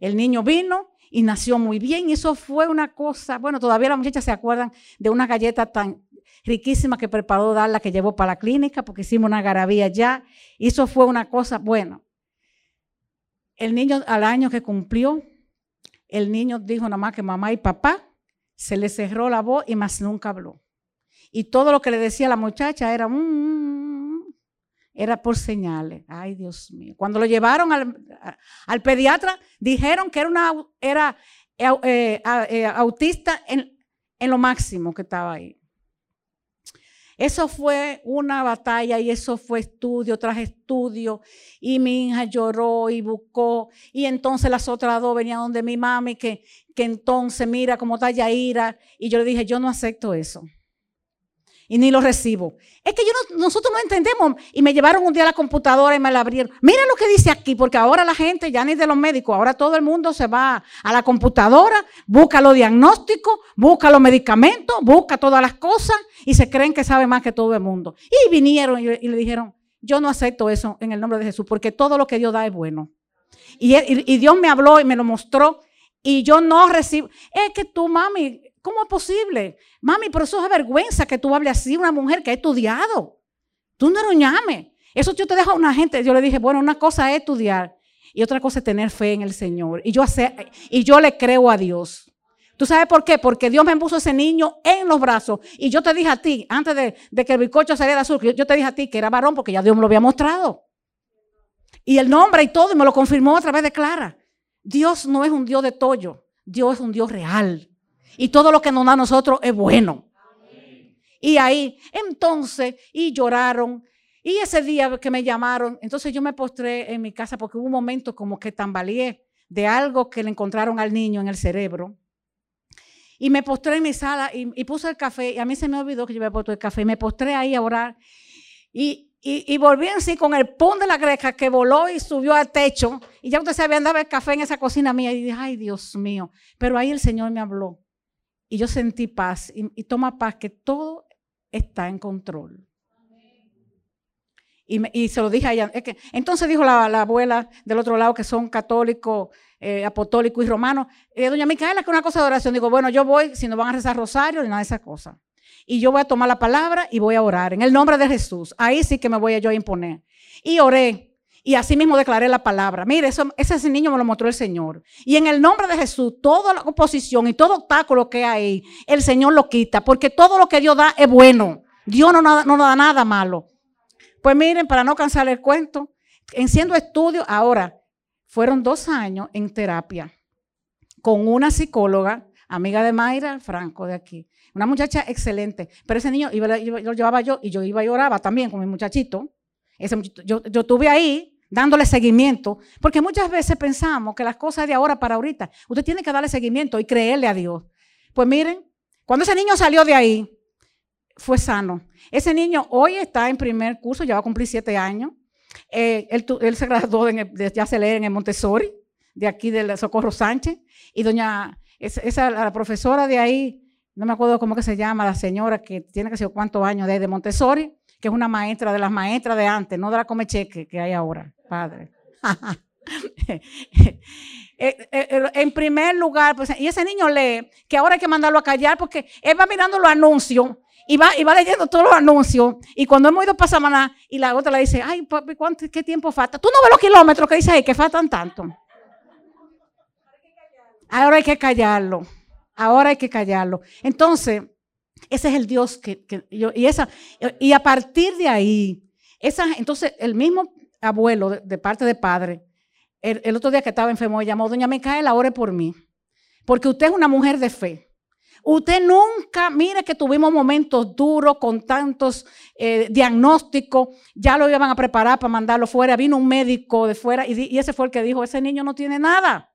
El niño vino y nació muy bien. Y eso fue una cosa, bueno, todavía las muchachas se acuerdan de una galleta tan riquísima que preparó Darla que llevó para la clínica porque hicimos una garabía ya. Y eso fue una cosa, bueno. El niño al año que cumplió, el niño dijo nada más que mamá y papá, se le cerró la voz y más nunca habló. Y todo lo que le decía la muchacha era, mm, mm, mm", era por señales. Ay, Dios mío. Cuando lo llevaron al, pediatra, dijeron que era, una, era eh, eh, autista en, en lo máximo que estaba ahí. Eso fue una batalla y eso fue estudio tras estudio. Y mi hija lloró y buscó. Y entonces las otras dos venían donde mi mami, que, que entonces mira cómo está Yaira. Y yo le dije, yo no acepto eso y ni lo recibo. Es que yo nosotros no entendemos. Y me llevaron un día a la computadora y me la abrieron. Mira lo que dice aquí, porque ahora la gente, ya ni de los médicos, ahora todo el mundo se va a la computadora, busca los diagnósticos, busca los medicamentos, busca todas las cosas y se creen que sabe más que todo el mundo. Y vinieron y, le dijeron, yo no acepto eso en el nombre de Jesús, porque todo lo que Dios da es bueno. Y, y Dios me habló y me lo mostró y yo no recibo. Es que tú, mami, ¿Cómo es posible? Mami, pero eso es vergüenza que tú hables así, una mujer que ha estudiado. Tú no eres llame. Eso yo te dejo a una gente. Yo le dije, bueno, una cosa es estudiar y otra cosa es tener fe en el Señor. Y yo, y yo le creo a Dios. ¿Tú sabes por qué? Porque Dios me puso ese niño en los brazos. Y yo te dije a ti, antes de, que el bizcocho saliera azul, yo te dije a ti que era varón porque ya Dios me lo había mostrado. Y el nombre y todo, y me lo confirmó a través de Clara. Dios no es un Dios de tollo. Dios es un Dios real. Y todo lo que nos da a nosotros es bueno. Y ahí, entonces, y lloraron. Y ese día que me llamaron, entonces yo me postré en mi casa porque hubo un momento como que tambaleé de algo que le encontraron al niño en el cerebro. Y me postré en mi sala y, puse el café. Y a mí se me olvidó que yo había puesto el café. Y me postré ahí a orar. Y, y, volví así con el pun de la greca que voló y subió al techo. Y ya usted sabía, andaba el café en esa cocina mía. Y dije, ay, Dios mío. Pero ahí el Señor me habló y yo sentí paz. Y, toma paz que todo está en control. Y, se lo dije a ella. entonces dijo la, abuela del otro lado que son católicos, eh, apostólicos y romanos. Eh, doña Micaela, que una cosa de oración. Digo, bueno, yo voy, si no van a rezar rosario ni nada de esa cosa. Y yo voy a tomar la palabra y voy a orar en el nombre de Jesús. Ahí sí que me voy a yo a imponer. Y oré. Y así mismo declaré la palabra. Mire, eso, ese niño me lo mostró el Señor. Y en el nombre de Jesús, toda la oposición y todo obstáculo que hay, el Señor lo quita. Porque todo lo que Dios da es bueno. Dios no, no da nada malo. Pues miren, para no cansar el cuento, en siendo estudio, ahora, fueron dos años en terapia con una psicóloga, amiga de Mayra Franco de aquí. Una muchacha excelente. Pero ese niño lo llevaba yo y yo iba y oraba también con mi muchachito. Ese yo, yo estuve ahí dándole seguimiento, porque muchas veces pensamos que las cosas de ahora para ahorita, usted tiene que darle seguimiento y creerle a Dios. Pues miren, cuando ese niño salió de ahí, fue sano. Ese niño hoy está en primer curso, ya va a cumplir siete años. Eh, él, se graduó en ya se lee en el Montessori, de aquí del Socorro Sánchez, y doña, esa, la profesora de ahí, no me acuerdo cómo que se llama, la señora que tiene que ser cuántos años de, Montessori, que es una maestra de las maestras de antes, no de la comecheque que hay ahora, padre. Eh, eh, eh, en primer lugar, pues, y ese niño lee que ahora hay que mandarlo a callar porque él va mirando los anuncios y va, y va leyendo todos los anuncios. Y cuando hemos ido para Samaná, y la otra le dice, ay, papi, ¿cuánto, ¿qué tiempo falta? Tú no ves los kilómetros que dice ahí, que faltan tanto. Ahora hay que callarlo. Ahora hay que callarlo. Entonces, ese es el Dios que, yo, y esa, y a partir de ahí, esa, entonces el mismo abuelo de, parte de padre, el, otro día que estaba enfermo, me llamó, doña Micaela, ore por mí. Porque usted es una mujer de fe. Usted nunca, mire que tuvimos momentos duros con tantos eh, diagnósticos, ya lo iban a preparar para mandarlo fuera, vino un médico de fuera y, y, ese fue el que dijo, ese niño no tiene nada.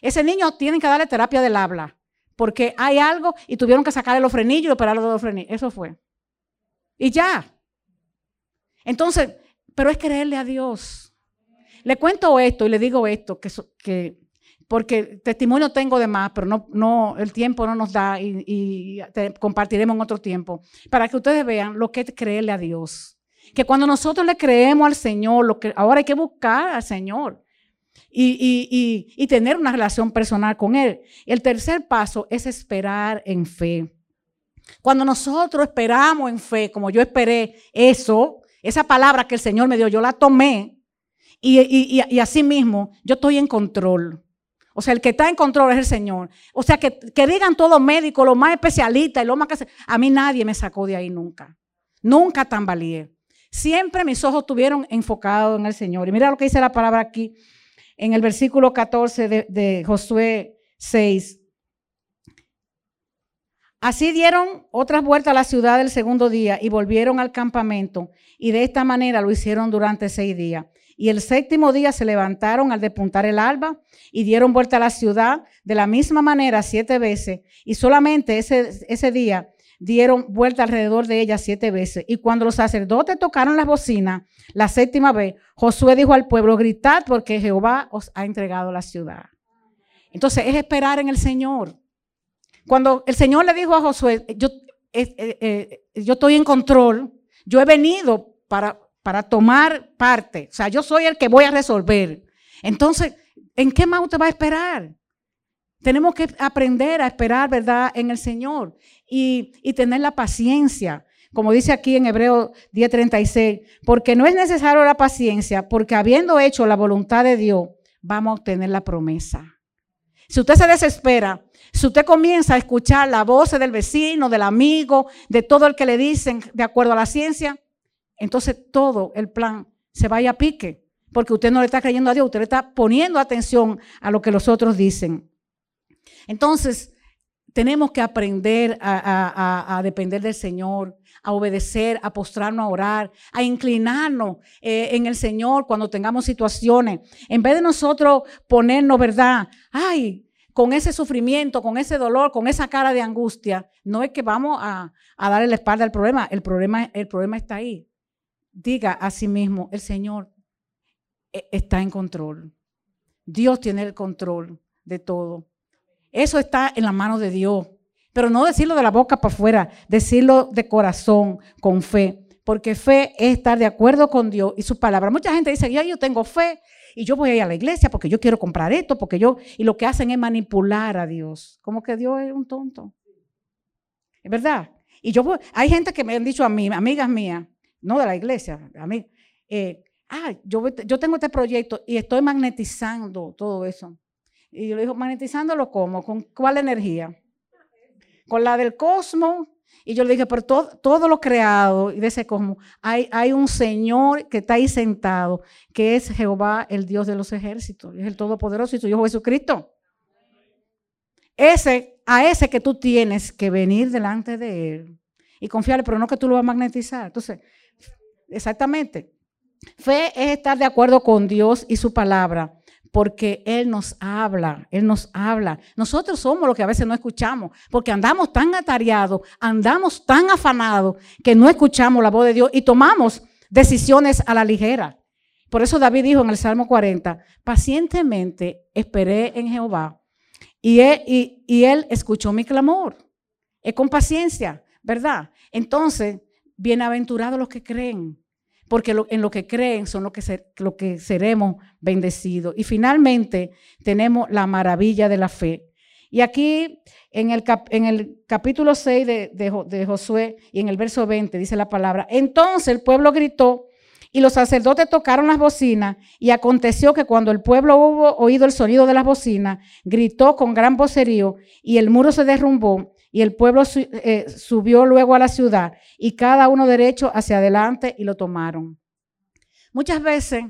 Ese niño tiene que darle terapia del habla, porque hay algo y tuvieron que sacarle los frenillos y operarlo de los frenillos. Eso fue. Y ya. Entonces, pero es creerle a Dios. Le cuento esto y le digo esto, que, que porque testimonio tengo de más, pero no, no, el tiempo no nos da y, compartiremos en otro tiempo, para que ustedes vean lo que es creerle a Dios. Que cuando nosotros le creemos al Señor, lo que ahora hay que buscar al Señor y, tener una relación personal con Él. El tercer paso es esperar en fe. Cuando nosotros esperamos en fe, como yo esperé eso, esa palabra que el Señor me dio, yo la tomé y, así mismo yo estoy en control. O sea, el que está en control es el Señor. O sea, que, digan todos los médicos, los más especialistas y los más que... A mí nadie me sacó de ahí nunca. Nunca tambaleé. Siempre mis ojos estuvieron enfocados en el Señor. Y mira lo que dice la palabra aquí en el versículo 14 de, Josué 6. Así dieron otras vueltas a la ciudad el segundo día y volvieron al campamento. Y de esta manera lo hicieron durante seis días. Y el séptimo día se levantaron al despuntar el alba y dieron vuelta a la ciudad de la misma manera siete veces. Y solamente ese, ese día dieron vuelta alrededor de ella siete veces. Y cuando los sacerdotes tocaron las bocinas la séptima vez, Josué dijo al pueblo, gritad porque Jehová os ha entregado la ciudad. Entonces es esperar en el Señor. Cuando el Señor le dijo a Josué, yo, eh, eh, eh, yo estoy en control, yo he venido para para tomar parte. O sea, yo soy el que voy a resolver. Entonces, ¿en qué más usted va a esperar? Tenemos que aprender a esperar, ¿verdad?, en el Señor y, tener la paciencia. Como dice aquí en Hebreo 10:36, porque no es necesario la paciencia, porque habiendo hecho la voluntad de Dios, vamos a obtener la promesa. Si usted se desespera, si usted comienza a escuchar la voz del vecino, del amigo, de todo el que le dicen de acuerdo a la ciencia, entonces todo el plan se vaya a pique, porque usted no le está creyendo a Dios, usted le está poniendo atención a lo que los otros dicen. Entonces, tenemos que aprender a, depender del Señor, a obedecer, a postrarnos a orar, a inclinarnos eh, en el Señor cuando tengamos situaciones. En vez de nosotros ponernos, ¿verdad? Ay, con ese sufrimiento, con ese dolor, con esa cara de angustia, no es que vamos a, darle la espalda al problema. El problema, el problema está ahí diga a sí mismo, el Señor eh, está en control. Dios tiene el control de todo. Eso está en la mano de Dios. Pero no decirlo de la boca para afuera, decirlo de corazón, con fe. Porque fe es estar de acuerdo con Dios y su palabra. Mucha gente dice, yo tengo fe y yo voy a ir a la iglesia porque yo quiero comprar esto, porque yo... Y lo que hacen es manipular a Dios. Como que Dios es un tonto. Es verdad. Y yo hay gente que me han dicho a mí, amigas mías, no de la iglesia, a mí. Eh, ah, yo, yo tengo este proyecto y estoy magnetizando todo eso. Y yo le digo, magnetizándolo cómo, con cuál energía. Con la del cosmos. Y yo le dije, pero todo, todo lo creado de ese cosmos, hay, hay un Señor que está ahí sentado, que es Jehová, el Dios de los ejércitos, es el Todopoderoso y su Hijo Jesucristo. Ese, a ese que tú tienes que venir delante de Él y confiarle, pero no que tú lo vas a magnetizar. Entonces, Exactamente. Fe es estar de acuerdo con Dios y su palabra, porque Él nos habla, Él nos habla. Nosotros somos los que a veces no escuchamos, porque andamos tan atareados, andamos tan afanados, que no escuchamos la voz de Dios y tomamos decisiones a la ligera. Por eso David dijo en el Salmo 40, pacientemente esperé en Jehová y él, y él escuchó mi clamor. Es con paciencia, ¿verdad? Entonces, bienaventurados los que creen, porque en lo que creen son los que, lo que seremos bendecidos. Y finalmente tenemos la maravilla de la fe. Y aquí en el, en el capítulo 6 de, de Josué y en el verso 20 dice la palabra, entonces el pueblo gritó y los sacerdotes tocaron las bocinas y aconteció que cuando el pueblo hubo oído el sonido de las bocinas, gritó con gran vocerío y el muro se derrumbó y el pueblo eh, subió luego a la ciudad y cada uno derecho hacia adelante y lo tomaron. Muchas veces,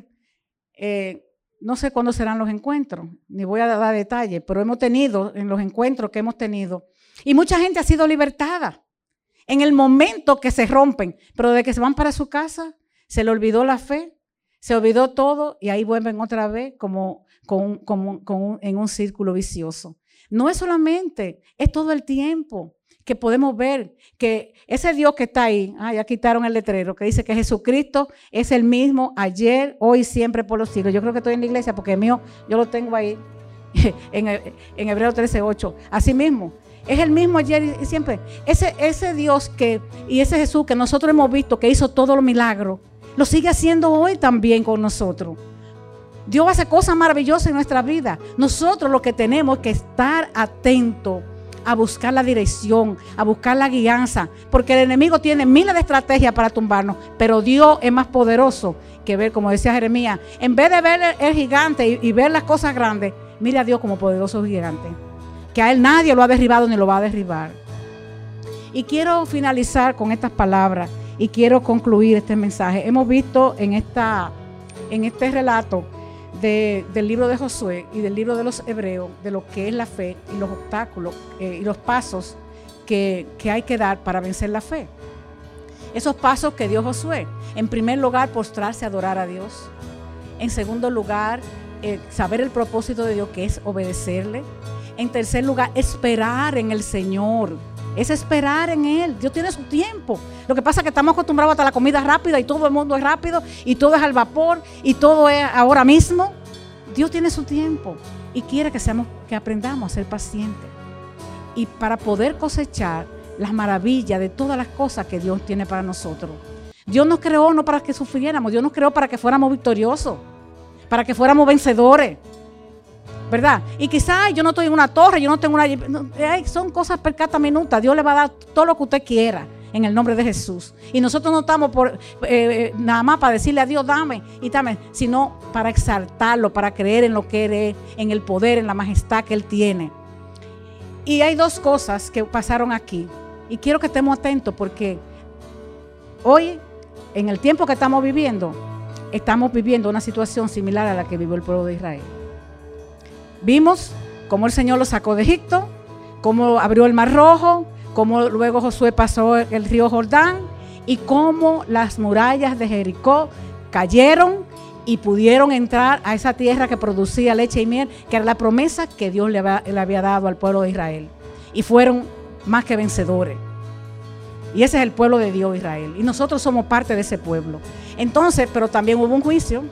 eh, no sé cuándo serán los encuentros, ni voy a dar detalles, pero hemos tenido en los encuentros que hemos tenido y mucha gente ha sido libertada en el momento que se rompen, pero de que se van para su casa, se le olvidó la fe, se olvidó todo y ahí vuelven otra vez como, en un círculo vicioso. No es solamente, es todo el tiempo que podemos ver que ese Dios que está ahí, ah, ya quitaron el letrero, que dice que Jesucristo es el mismo ayer, hoy, siempre, por los siglos. Yo creo que estoy en la iglesia porque mío, yo lo tengo ahí en, en Hebreo 13:8. Así mismo, es el mismo ayer y siempre. Ese, ese Dios que, y ese Jesús que nosotros hemos visto que hizo todos los milagros, lo sigue haciendo hoy también con nosotros. Dios hace cosas maravillosas en nuestra vida. Nosotros lo que tenemos es que estar atentos a buscar la dirección, a buscar la guianza, porque el enemigo tiene miles de estrategias para tumbarnos, pero Dios es más poderoso que ver, como decía Jeremías, en vez de ver el gigante y, ver las cosas grandes, mire a Dios como poderoso gigante, que a él nadie lo ha derribado ni lo va a derribar. Y quiero finalizar con estas palabras y quiero concluir este mensaje. Hemos visto en, esta, en este relato del libro de Josué y del libro de los Hebreos de lo que es la fe y los obstáculos eh, y los pasos que, hay que dar para vencer la fe. Esos pasos que dio Josué. En primer lugar, postrarse a adorar a Dios. En segundo lugar, eh, saber el propósito de Dios, que es obedecerle. En tercer lugar, esperar en el Señor es esperar en Él. Dios tiene su tiempo. Lo que pasa es que estamos acostumbrados a la comida rápida y todo el mundo es rápido y todo es al vapor y todo es ahora mismo. Dios tiene su tiempo y quiere que, seamos, que aprendamos a ser pacientes. Y para poder cosechar las maravillas de todas las cosas que Dios tiene para nosotros. Dios nos creó no para que sufriéramos, Dios nos creó para que fuéramos victoriosos, para que fuéramos vencedores. ¿Verdad? Y quizás yo no estoy en una torre, yo no tengo una... son cosas percata minuta. Dios le va a dar todo lo que usted quiera en el nombre de Jesús. Y nosotros no estamos eh, eh, nada más para decirle a Dios, dame y dame, sino para exaltarlo, para creer en lo que Él es, en el poder, en la majestad que Él tiene. Y hay dos cosas que pasaron aquí. Y quiero que estemos atentos porque hoy, en el tiempo que estamos viviendo, estamos viviendo una situación similar a la que vivió el pueblo de Israel. Vimos cómo el Señor lo sacó de Egipto, cómo abrió el Mar Rojo, cómo luego Josué pasó el río Jordán y cómo las murallas de Jericó cayeron y pudieron entrar a esa tierra que producía leche y miel, que era la promesa que Dios le había, dado al pueblo de Israel. Y fueron más que vencedores. Y ese es el pueblo de Dios, Israel. Y nosotros somos parte de ese pueblo. Entonces, pero también hubo un juicio.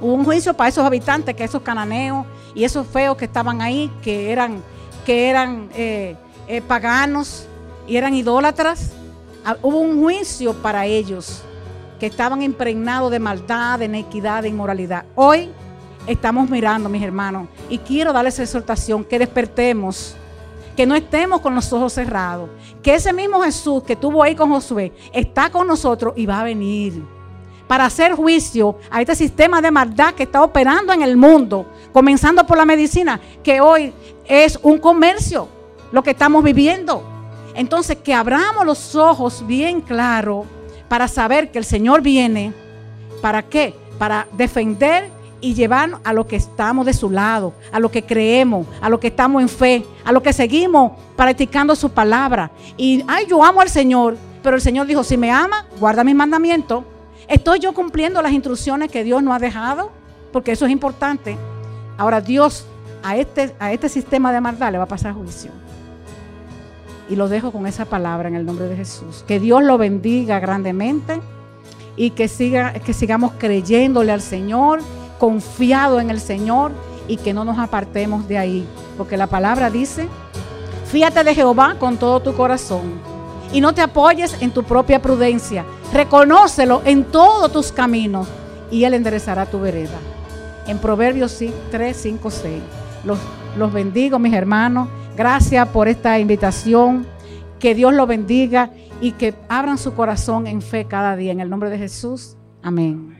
Hubo un juicio para esos habitantes, que esos cananeos, y esos feos que estaban ahí, que eran, que eran eh, eh, paganos y eran idólatras, ah, hubo un juicio para ellos que estaban impregnados de maldad, de inequidad, de inmoralidad. Hoy estamos mirando, mis hermanos, y quiero darles exhortación, que despertemos, que no estemos con los ojos cerrados, que ese mismo Jesús que estuvo ahí con Josué está con nosotros y va a venir para hacer juicio a este sistema de maldad que está operando en el mundo, comenzando por la medicina, que hoy es un comercio, lo que estamos viviendo. Entonces, que abramos los ojos bien claros para saber que el Señor viene. ¿Para qué? Para defender y llevar a lo que estamos de su lado, a lo que creemos, a lo que estamos en fe, a lo que seguimos practicando su palabra. Y, ay, yo amo al Señor, pero el Señor dijo, si me ama, guarda mis mandamientos. ¿Estoy yo cumpliendo las instrucciones que Dios nos ha dejado? Porque eso es importante. Ahora Dios a este, a este sistema de maldad le va a pasar juicio. Y lo dejo con esa palabra en el nombre de Jesús. Que Dios lo bendiga grandemente y que, siga, que sigamos creyéndole al Señor, confiado en el Señor y que no nos apartemos de ahí. Porque la palabra dice, fíjate de Jehová con todo tu corazón y no te apoyes en tu propia prudencia. Reconócelo en todos tus caminos y Él enderezará tu vereda. En Proverbios 3, 5, 6. Los, los bendigo, mis hermanos. Gracias por esta invitación. Que Dios los bendiga y que abran su corazón en fe cada día. En el nombre de Jesús. Amén.